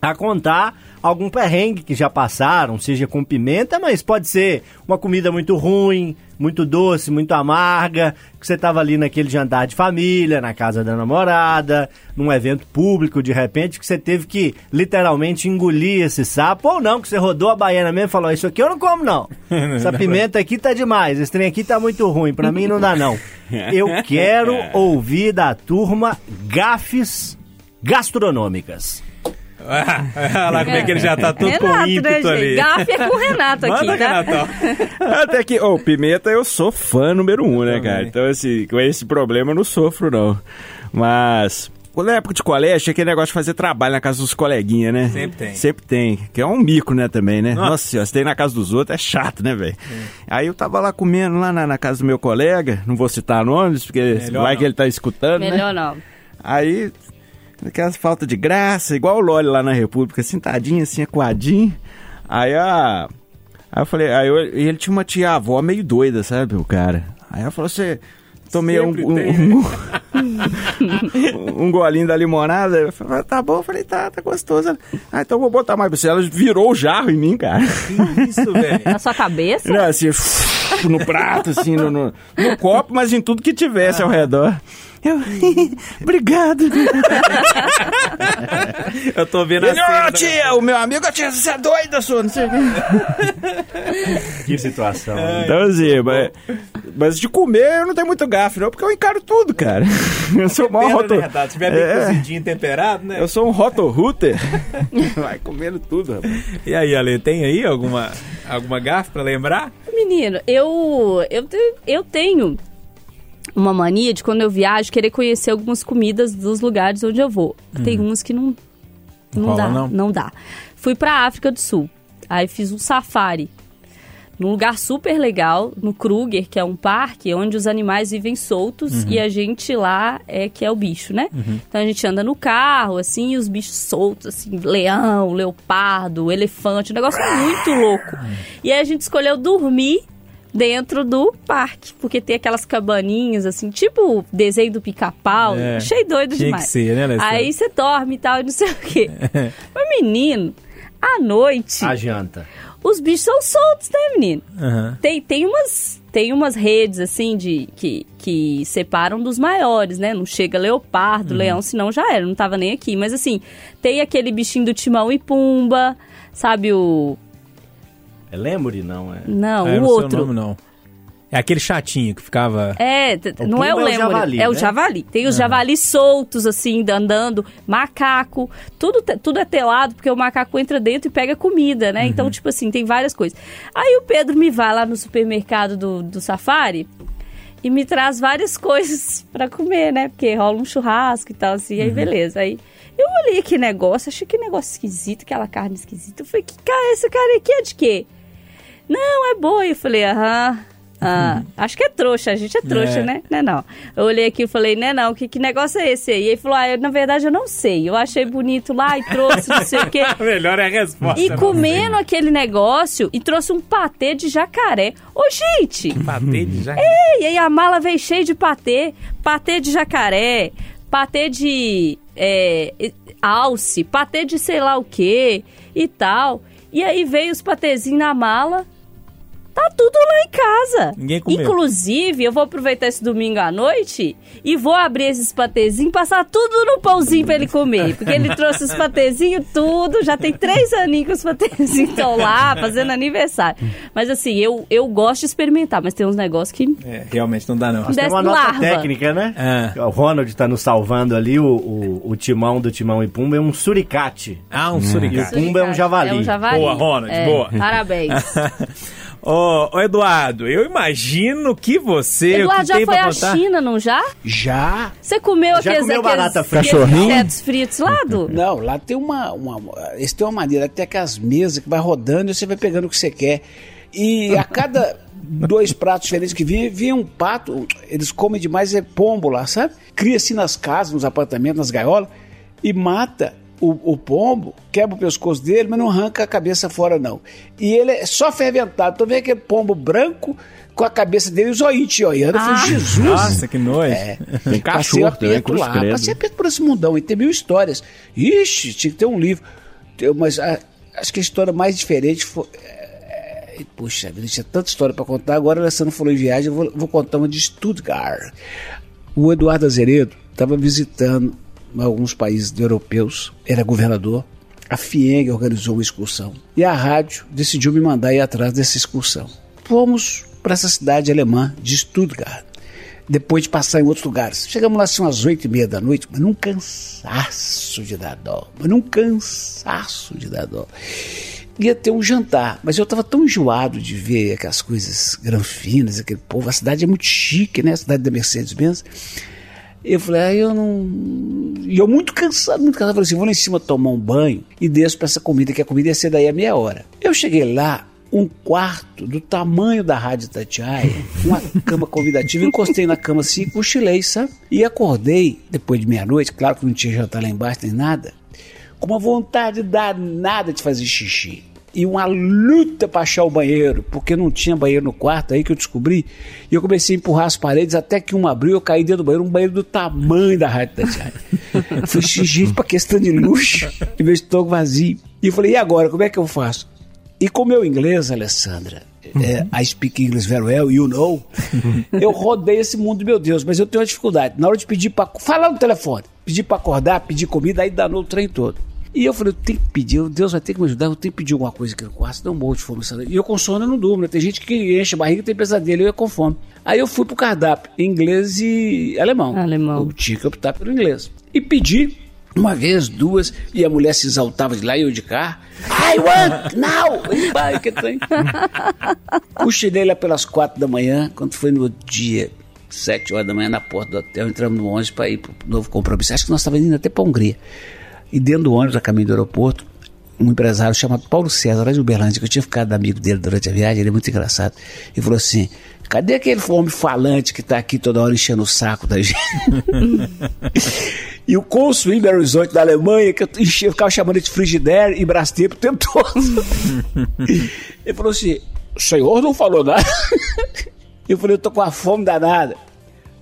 a contar algum perrengue que já passaram, seja com pimenta, mas pode ser uma comida muito ruim, muito doce, muito amarga, que você estava ali naquele jantar de família, na casa da namorada, num evento público, de repente, que você teve que literalmente engolir esse sapo, ou não, que você rodou a baiana mesmo e falou, isso aqui eu não como não. <laughs> Essa pimenta aqui tá demais, esse trem aqui tá muito ruim, pra mim não dá não. <laughs> Eu quero ouvir da turma gafes gastronômicas. Olha lá como é que ele já tá com Renato, né, ímpeto gente? ali. Gafe é com o Renato aqui, Manda, tá? Renatão. <laughs> Até que, ô, pimenta eu sou fã número um, né, cara? Então, esse, com esse problema eu não sofro, não. Mas, na época de colégio, tinha aquele negócio de fazer trabalho na casa dos coleguinhas, né? Sempre tem. Sempre tem. Que é um mico, né, também, né? Nossa. Nossa, senhora, se tem na casa dos outros, é chato, né, velho? Aí eu tava lá comendo lá na, na casa do meu colega, não vou citar nomes, porque Melhor vai não. que ele tá escutando, né? Melhor não. Aí, aquelas falta de graça, igual o Loli lá na República, sentadinho, assim, acuadinho. Aí a. Aí eu falei, aí eu- e ele tinha uma tia-avó meio doida, sabe, o cara. Aí ela falou, você. Tomei um, um, um, <laughs> um golinho da limonada. Eu falei, tá bom, eu falei, tá, tá gostoso. Ah, então eu vou botar mais pra você. Ela virou o jarro em mim, cara. Que isso, velho. Na sua cabeça? Não, assim, <laughs> no prato, assim, no, no, no copo, mas em tudo que tivesse ao redor. Eu, <laughs> obrigado. <laughs> Eu tô vendo a cena. ô tia, o meu amigo, "Ô, tia, você é doida, sua, não sei o quê. <laughs> Que situação. Então, assim, mas, mas de comer eu não tenho muito gafe, não, porque eu encaro tudo, cara. Eu sou o maior Pena, roto... né? Se tiver bem É. cozidinho, temperado, né? Eu sou um roto-router. Vai comendo tudo, rapaz. E aí, Ale, tem aí alguma, alguma gafe pra lembrar? Menino, eu, eu, eu tenho uma mania de quando eu viajo querer conhecer algumas comidas dos lugares onde eu vou. Tem uns que não, não Rola, dá, não? não? dá. Fui pra África do Sul. Aí fiz um safari. Num lugar super legal, no Kruger, que é um parque onde os animais vivem soltos e a gente lá é que é o bicho, né? Então a gente anda no carro, assim, e os bichos soltos, assim, leão, leopardo, elefante, um negócio muito louco. E aí a gente escolheu dormir dentro do parque, porque tem aquelas cabaninhas, assim, tipo o desenho do pica-pau, É, achei doido tinha demais. que ser, né, Alessandra? Aí você dorme e tal, e não sei o quê. <laughs> Mas, menino, à noite, A janta. os bichos são soltos, né, menino? Aham. Tem, tem umas tem umas redes assim de que, que separam dos maiores, né? Não chega leopardo, leão, senão já era, não tava nem aqui. Mas assim, tem aquele bichinho do Timão e Pumba, sabe o É Lemuri, não, é? não, Ah, eu o não sei outro. nome, não. É aquele chatinho que ficava... É, O não é o Pumba é o lemur, javali, é o né? javali. Tem os javalis soltos, assim, andando, macaco, tudo, tudo é telado, porque o macaco entra dentro e pega comida, né? Então, tipo assim, tem várias coisas. Aí o Pedro me vai lá no supermercado do, do Safari e me traz várias <laughs> coisas pra comer, né? Porque rola um churrasco e tal, assim, aí beleza. Aí eu olhei aquele negócio, achei que negócio esquisito, aquela carne esquisita. Eu falei, que cara, esse cara aqui é de quê? Não, é boi. Eu falei, aham. Ah, acho que é trouxa, a gente é trouxa, É. né? Não é não. Eu olhei aqui e falei, né não, que, que negócio é esse aí? E ele falou, ah, eu, na verdade eu não sei. Eu achei bonito lá e trouxe, não sei o quê. <laughs> Melhor é a resposta. E não comendo aquele negócio e trouxe um patê de jacaré. Ô, gente! Patê de jacaré. E aí a mala veio cheia de patê, patê de jacaré, patê de é, alce, patê de sei lá o que e tal. E aí veio os patezinhos na mala. Tá tudo lá em casa. Ninguém comeu. Inclusive, eu vou aproveitar esse domingo à noite e vou abrir esses patezinhos e passar tudo no pãozinho pra ele comer. Porque ele trouxe os patezinhos tudo, já tem três aninhos que os patezinhos estão lá, fazendo aniversário. Mas assim, eu, eu gosto de experimentar, mas tem uns negócios que É, realmente não dá não. Nós temos uma nota larva. técnica, né? É. O Ronald tá nos salvando ali, o, o, o timão do Timão e Pumba é um suricate. Ah, um E o suricate. Pumba é um javali. É um javali. Boa, Ronald, É, boa. Parabéns. <laughs> Ô, ô, Eduardo, eu imagino que você... Eduardo que já tem foi à. China, não já? Já? Você comeu Já aqueles, comeu aqueles, barata aqueles insetos fritos lá, do? <laughs> Não, lá tem uma, uma. Eles têm uma maneira, tem aquelas mesas que vai rodando e você vai pegando o que você quer. E a cada <laughs> dois pratos diferentes que vinha, vinha um pato. Eles comem demais, é pombo lá, sabe? Cria assim nas casas, nos apartamentos, nas gaiolas, e mata o, o pombo, quebra o pescoço dele, mas não arranca a cabeça fora, não. E ele é só fermentado. Então vem aquele pombo branco com a cabeça dele e os te olhando. Eu falei, Jesus! Nossa, que nojo. É. Tem Passei cachorro também, aperto cruz lá, credo. passei aperto por esse mundão e tem mil histórias. Ixi, tinha que ter um livro. Mas ah, acho que a história mais diferente foi. é, é, Puxa vida, tinha tanta história para contar. Agora, o Alessandro falou em viagem, eu vou, vou contar uma de Stuttgart. O Eduardo Azeredo estava visitando alguns países europeus, era governador. A FIENG organizou uma excursão e a rádio decidiu me mandar ir atrás dessa excursão. Fomos para essa cidade alemã de Stuttgart depois de passar em outros lugares. Chegamos lá assim umas oito e meia da noite, mas num cansaço de dar dó, mas num cansaço de dar dó. Ia ter um jantar, mas eu estava tão enjoado de ver aquelas coisas granfinas, aquele povo. A cidade é muito chique, né? A cidade da Mercedes-Benz. Eu falei, ah, eu não. E eu muito cansado, muito cansado. Falei assim: vou lá em cima tomar um banho e desço para essa comida, que a comida ia ser daí a meia hora. Eu cheguei lá, um quarto do tamanho da Rádio Tatiaia, uma cama convidativa, encostei na cama assim cochilei, sabe? E acordei, depois de meia-noite, claro que não tinha jantar lá embaixo nem nada, com uma vontade danada de fazer xixi. E uma luta para achar o banheiro, porque não tinha banheiro no quarto, aí que eu descobri. E eu comecei a empurrar as paredes até que uma abriu, eu caí dentro do banheiro, um banheiro do tamanho da Rádio Tatiaia. Eu <laughs> Fui xixi pra questão de luxo, e meu estômago vazio. E eu falei, e agora, como é que eu faço? E com meu inglês, Alessandra, é, I speak English very well, you know, <laughs> eu rodei esse mundo, meu Deus, mas eu tenho uma dificuldade. Na hora de pedir pra. Falar no telefone, pedir pra acordar, pedir comida, aí danou o trem todo. E eu falei, eu tenho que pedir, Deus vai ter que me ajudar, eu tenho que pedir alguma coisa aqui no quarto, senão eu morro de fome. sabe? E eu com sono eu não durmo, né? Tem gente que enche a barriga e tem pesadelo, eu ia com fome. Aí eu fui pro cardápio, inglês e alemão. Alemão. Eu tinha que optar pelo inglês. E pedi uma vez, duas, e a mulher se exaltava de lá e eu de cá. I want now! Vai, que tem. Cochilei lá pelas quatro da manhã, quando foi no dia, sete horas da manhã, na porta do hotel, entramos no ônibus para ir pro novo compromisso. Acho que nós estávamos indo até para Hungria. E dentro do ônibus, a caminho do aeroporto, um empresário chamado Paulo César, lá de Uberlândia, que eu tinha ficado amigo dele durante a viagem, ele é muito engraçado. E falou assim: cadê aquele homem falante que tá aqui toda hora enchendo o saco da gente? <laughs> e o cônsul em Belo Horizonte da Alemanha, que eu, enchia, eu ficava chamando de Frigidaire e Brastemp o tempo todo. <laughs> ele falou assim: o senhor não falou nada? <laughs> eu falei: eu tô com a fome danada.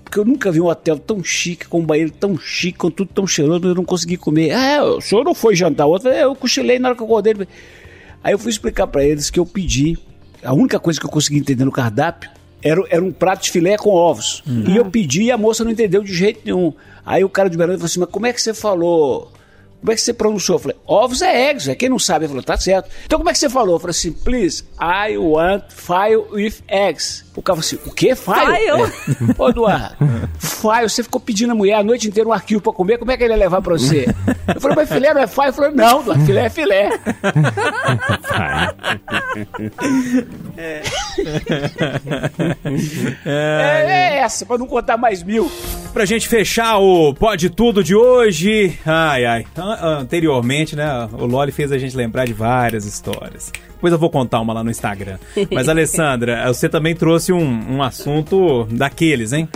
Porque eu nunca vi um hotel tão chique, com um banheiro tão chique, com tudo tão cheiroso, mas eu não consegui comer. Ah, o senhor não foi jantar? Outro, eu cochilei na hora que eu acordei. Aí eu fui explicar pra eles que eu pedi, a única coisa que eu consegui entender no cardápio era, era um prato de filé com ovos. E eu pedi e a moça não entendeu de jeito nenhum. Aí o cara de Uberlândia falou assim, mas como é que você falou... Como é que você pronunciou? Eu falei, ovos é eggs, é quem não sabe. Ele falou, tá certo. Então como é que você falou? Eu falei assim, please, I want file with eggs. O cara falou assim, o quê? File? File? É. Ô, Eduardo, file, você ficou pedindo a mulher a noite inteira um arquivo pra comer, como é que ele ia levar pra você? Eu falei, mas filé não é file? Ele falou, não, Eduardo, filé é filé. É, é essa, pra não contar mais mil. Pra gente fechar o Pode Tudo de hoje. Ai, ai. An- Anteriormente, né? O Loli fez a gente lembrar de várias histórias. Depois eu vou contar uma lá no Instagram. Mas, <laughs> Alessandra, você também trouxe um, um assunto daqueles, hein?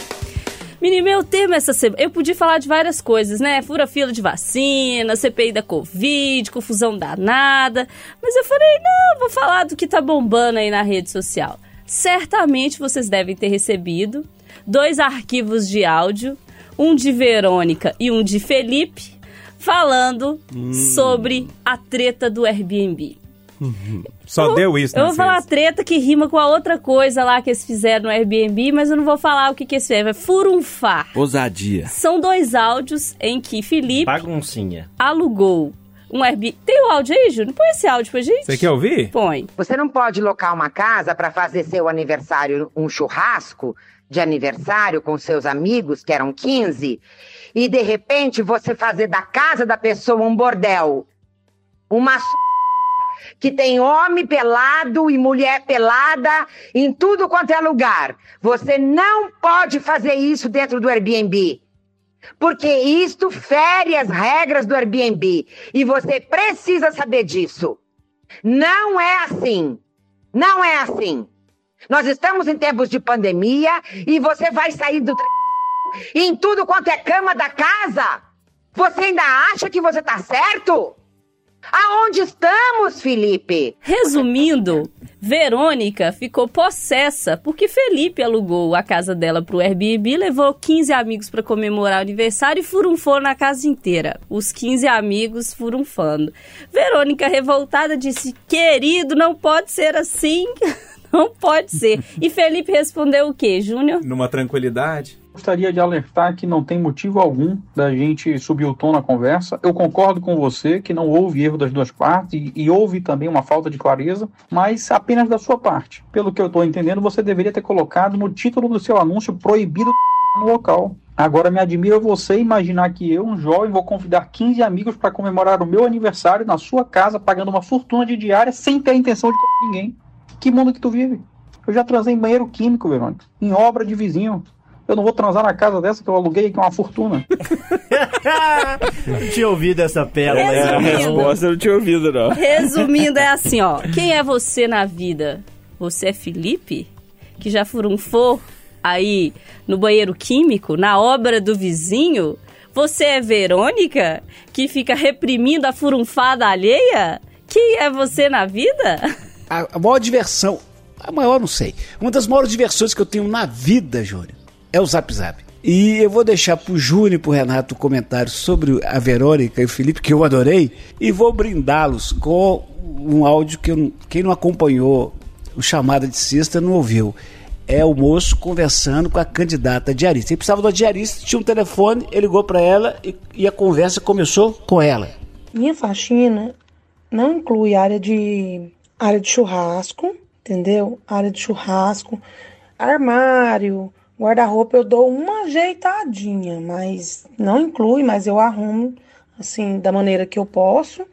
Menino, meu tema essa semana. Eu podia falar de várias coisas, né? Fura fila de vacina, CPI da Covid, confusão danada. Mas eu falei, não, vou falar do que tá bombando aí na rede social. Certamente vocês devem ter recebido dois arquivos de áudio, um de Verônica e um de Felipe, falando sobre a treta do Airbnb. Só deu isso, Eu né? vou falar treta que rima com a outra coisa lá que eles fizeram no Airbnb, mas eu não vou falar o que, que eles fizeram. É furunfar. Ousadia. São dois áudios em que Felipe Baguncinha. alugou um Airbnb. Tem o áudio aí, Júnior? Põe esse áudio pra gente. Você quer ouvir? Põe. Você não pode locar uma casa para fazer seu aniversário, um churrasco de aniversário com seus amigos, que eram 15, e de repente você fazer da casa da pessoa um bordel. Uma. Que tem homem pelado e mulher pelada em tudo quanto é lugar. Você não pode fazer isso dentro do Airbnb. Porque isto fere as regras do Airbnb. E você precisa saber disso. Não é assim. Não é assim. Nós estamos em tempos de pandemia e você vai sair do em tudo quanto é cama da casa. Você ainda acha que você tá certo? Aonde estamos, Felipe? Resumindo, Verônica ficou possessa porque Felipe alugou a casa dela pro Airbnb, levou 15 amigos pra comemorar o aniversário e furunfou na casa inteira. Os 15 amigos furunfando. Verônica, revoltada, disse: Querido, não pode ser assim. <laughs> Não pode ser. E Felipe respondeu o quê, Júnior? Numa tranquilidade. Gostaria de alertar que não tem motivo algum da gente subir o tom na conversa. Eu concordo com você que não houve erro das duas partes e, e houve também uma falta de clareza, mas apenas da sua parte. Pelo que eu estou entendendo, você deveria ter colocado no título do seu anúncio proibido <laughs> no local. Agora me admira você imaginar que eu, um jovem, vou convidar 15 amigos para comemorar o meu aniversário na sua casa, pagando uma fortuna de diária sem ter a intenção de ninguém. Que mundo que tu vive? Eu já transei em banheiro químico, Verônica, em obra de vizinho. Eu não vou transar na casa dessa que eu aluguei, que é uma fortuna. Não <laughs> tinha ouvido essa pérola. A Resumindo. resposta eu não tinha ouvido, não. Resumindo, é assim, ó. Quem é você na vida? Você é Felipe? Que já furunfou aí no banheiro químico, na obra do vizinho? Você é Verônica? Que fica reprimindo a furunfada alheia? Quem é você na vida? A, a maior diversão, a maior não sei, uma das maiores diversões que eu tenho na vida, Júnior, é o Zap Zap. E eu vou deixar pro Júnior e pro Renato o comentário sobre a Verônica e o Felipe, que eu adorei, e vou brindá-los com um áudio que eu quem não acompanhou o chamada de sexta não ouviu. É o moço conversando com a candidata diarista. Ele precisava do diarista, tinha um telefone, ele ligou para ela e, e a conversa começou com ela. Minha faxina não inclui área de área de churrasco, entendeu? Área de churrasco, armário, guarda-roupa eu dou uma ajeitadinha, mas não inclui, mas eu arrumo assim da maneira que eu posso,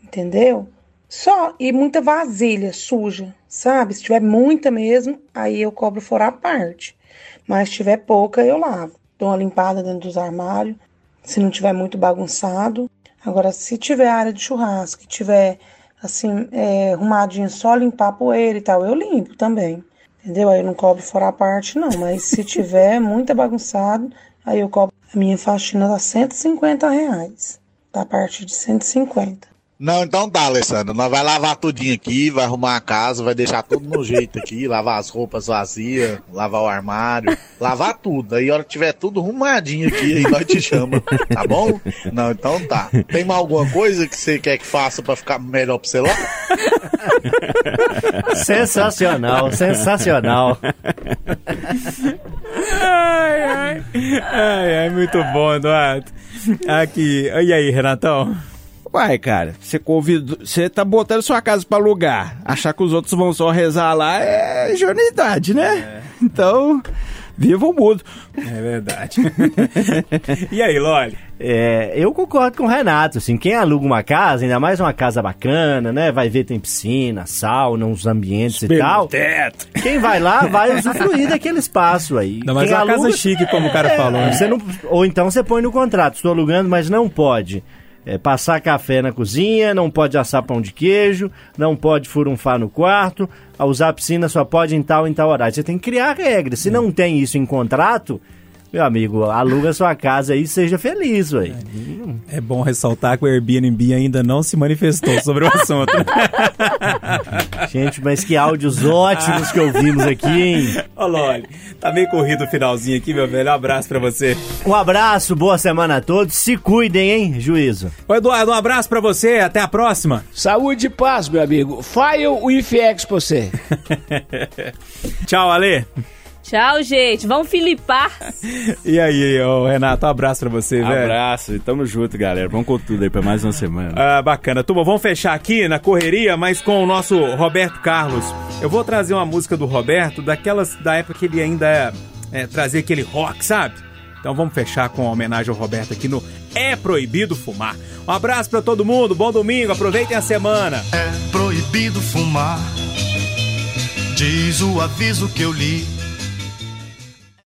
entendeu? Só e muita vasilha suja, sabe? Se tiver muita mesmo, aí eu cobro fora a parte. Mas se tiver pouca, eu lavo. Dou uma limpada dentro dos armários, se não tiver muito bagunçado. Agora, se tiver área de churrasco, que tiver assim, é, arrumadinho, só limpar a poeira e tal, eu limpo também. Entendeu? Aí eu não cobro fora a parte, não. Mas se tiver <laughs> muito bagunçado, aí eu cobro. A minha faxina dá 150 reais. Da parte de 150. Não, então tá, Alessandro. Nós vai lavar tudinho aqui, vai arrumar a casa, vai deixar tudo no jeito aqui, <laughs> lavar as roupas vazias, lavar o armário, lavar tudo. Aí a hora que tiver tudo arrumadinho aqui, aí nós te chama, tá bom? Não, então tá. Tem mais alguma coisa que você quer que faça pra ficar melhor pra você lá? <laughs> Sensacional, sensacional. Ai, ai. Ai, ai, muito bom, Eduardo. Aqui. E aí, Renatão? Uai, cara, você convida. Você tá botando sua casa pra alugar. Achar que os outros vão só rezar lá é ingenuidade, né? Então, viva o mundo. É verdade. <laughs> e aí, Loli? É, eu concordo com o Renato, assim, quem aluga uma casa, ainda mais uma casa bacana, né? Vai ver tem piscina, sauna, uns ambientes e tal. Teto. Quem vai lá vai usufruir daquele espaço aí. Não, mas Quem é uma casa chique, como o cara É, falou. né? Você não, ou então você põe no contrato, estou alugando, mas não pode. é, passar café na cozinha, não pode assar pão de queijo, não pode furunfar no quarto, a usar a piscina só pode em tal em tal horário. Você tem que criar regras. Se não tem isso em contrato, meu amigo, aluga sua casa aí e seja feliz, ué. É bom ressaltar que o Airbnb ainda não se manifestou sobre o assunto. <laughs> Gente, mas que áudios ótimos que ouvimos aqui, hein? Ô, Loli, tá meio corrido o finalzinho aqui, meu velho. Um abraço pra você. Um abraço, boa semana a todos. Se cuidem, hein, juízo. Ô, Eduardo, um abraço pra você. Até a próxima. Saúde e paz, meu amigo. File o IFX pra você. Tchau, Ale. Tchau, gente. Vamos filipar. <laughs> E aí, ô, Renato, um abraço pra você, velho. Abraço e tamo junto, galera. Vamos com tudo aí pra mais uma semana. Ah, bacana. Turma, vamos fechar aqui na correria, mas com o nosso Roberto Carlos. Eu vou trazer uma música do Roberto, daquelas da época que ele ainda é, é, trazia aquele rock, sabe? Então vamos fechar com uma homenagem ao Roberto aqui no É Proibido Fumar. Um abraço pra todo mundo, bom domingo, aproveitem a semana. É proibido fumar. Diz o aviso que eu li.